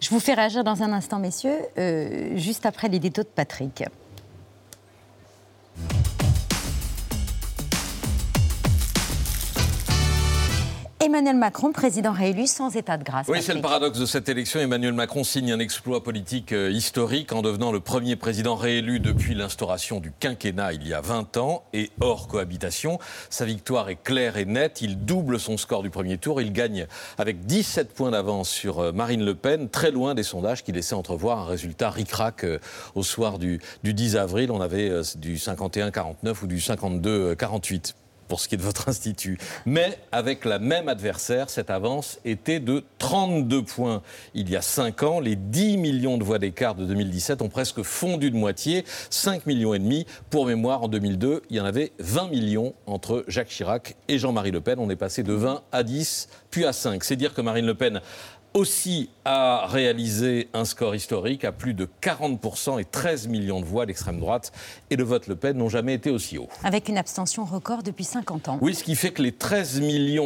Je vous fais réagir dans un instant, messieurs, euh, juste après les détos de Patrick. Emmanuel Macron, président réélu sans état de grâce. Oui, c'est le paradoxe de cette élection. Emmanuel Macron signe un exploit politique euh, historique en devenant le premier président réélu depuis l'instauration du quinquennat il y a 20 ans et hors cohabitation. Sa victoire est claire et nette. Il double son score du premier tour. Il gagne avec 17 points d'avance sur euh, Marine Le Pen, très loin des sondages qui laissaient entrevoir un résultat ric-rac euh, au soir du, du 10 avril. On avait du 51-49 ou du 52-48 pour ce qui est de votre institut. Mais avec la même adversaire, cette avance était de 32 points. Il y a 5 ans, les 10 millions de voix d'écart de 2017 ont presque fondu de moitié, 5 millions et demi. Pour mémoire, en 2002, il y en avait 20 millions entre Jacques Chirac et Jean-Marie Le Pen. On est passé de 20 à 10, puis à 5. C'est dire que Marine Le Pen aussi a réalisé un score historique à plus de 40% et 13 millions de voix. L'extrême droite et le vote Le Pen n'ont jamais été aussi hauts. Avec une abstention record depuis 50 ans. Oui, ce qui fait que les 13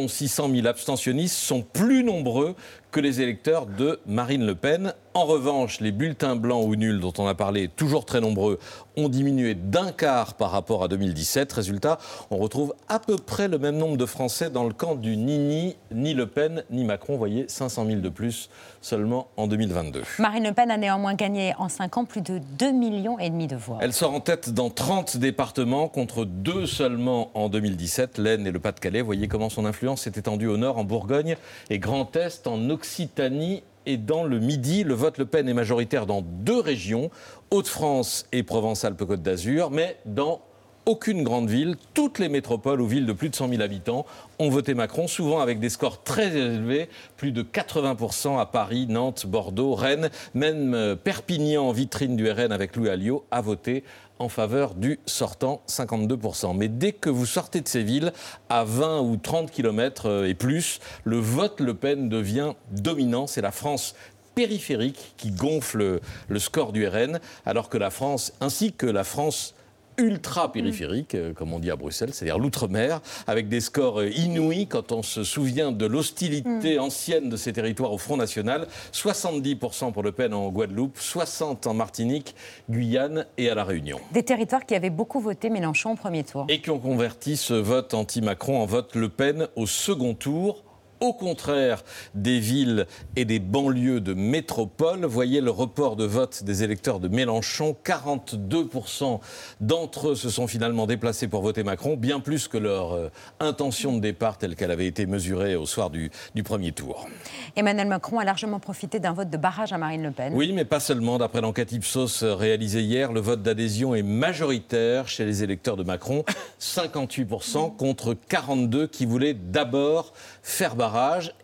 600 000 abstentionnistes sont plus nombreux que les électeurs de Marine Le Pen. En revanche, les bulletins blancs ou nuls dont on a parlé, toujours très nombreux, ont diminué d'un quart par rapport à 2017. Résultat, on retrouve à peu près le même nombre de Français dans le camp du ni ni Le Pen, ni Macron. Vous voyez, 500 000 de plus seulement en 2022. Marine Le Pen a néanmoins gagné en 5 ans plus de 2 millions et demi de voix. Elle sort en tête dans 30 départements contre 2 seulement en 2017, l'Aisne et le Pas-de-Calais. Voyez comment son influence s'est étendue au nord, en Bourgogne et Grand Est, en Occident Occitanie et dans le Midi. Le vote Le Pen est majoritaire dans deux régions, Hauts-de-France et Provence-Alpes-Côte d'Azur, mais dans aucune grande ville, toutes les métropoles ou villes de plus de 100 000 habitants ont voté Macron, souvent avec des scores très élevés, plus de 80% à Paris, Nantes, Bordeaux, Rennes, même euh, Perpignan, vitrine du RN avec Louis Alliot, a voté en faveur du sortant 52%. Mais dès que vous sortez de ces villes, à 20 ou 30 km euh, et plus, le vote Le Pen devient dominant. C'est la France périphérique qui gonfle le score du RN, alors que la France, ainsi que la France ultra périphérique, euh, comme on dit à Bruxelles, c'est-à-dire l'outre-mer, avec des scores euh, inouïs quand on se souvient de l'hostilité mm. ancienne de ces territoires au Front National. 70% pour Le Pen en Guadeloupe, 60% en Martinique, Guyane et à La Réunion. Des territoires qui avaient beaucoup voté Mélenchon au premier tour. Et qui ont converti ce vote anti-Macron en vote Le Pen au second tour au contraire des villes et des banlieues de métropole. Voyez le report de vote des électeurs de Mélenchon. 42% d'entre eux se sont finalement déplacés pour voter Macron, bien plus que leur euh, intention de départ telle qu'elle avait été mesurée au soir du, du, premier tour. Emmanuel Macron a largement profité d'un vote de barrage à Marine Le Pen. Oui, mais pas seulement. D'après l'enquête Ipsos réalisée hier, le vote d'adhésion est majoritaire chez les électeurs de Macron. 58% contre 42 qui voulaient d'abord faire barrage.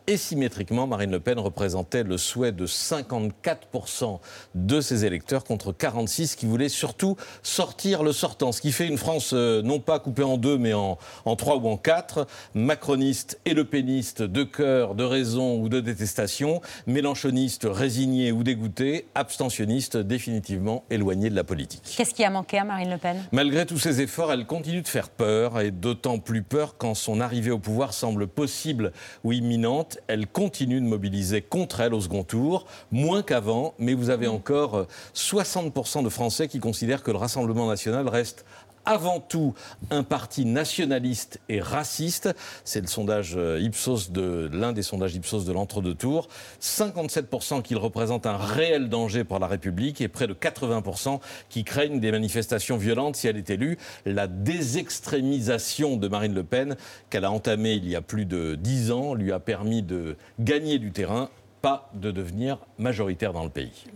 Et symétriquement, Marine Le Pen représentait le souhait de 54% de ses électeurs contre 46 qui voulaient surtout sortir le sortant. Ce qui fait une France euh, non pas coupée en deux, mais en, en trois ou en quatre. Macroniste et Le Peniste de cœur, de raison ou de détestation. Mélenchoniste résigné ou dégoûté. Abstentionniste définitivement éloigné de la politique. Qu'est-ce qui a manqué à Marine Le Pen? Malgré tous ses efforts, elle continue de faire peur et d'autant plus peur quand son arrivée au pouvoir semble possible ou imminente, elle continue de mobiliser contre elle au second tour, moins qu'avant, mais vous avez encore 60% euh, de Français qui considèrent que le Rassemblement national reste avant tout un parti nationaliste et raciste. C'est le sondage euh, Ipsos de l'un des sondages Ipsos de l'entre-deux tours. 57% qu'il représente un réel danger pour la République et près de 80% qui craignent des manifestations violentes si elle est élue. La désextrémisation de Marine Le Pen qu'elle a entamée il y a plus de 10 ans lui a permis de gagner du terrain, pas de devenir majoritaire dans le pays.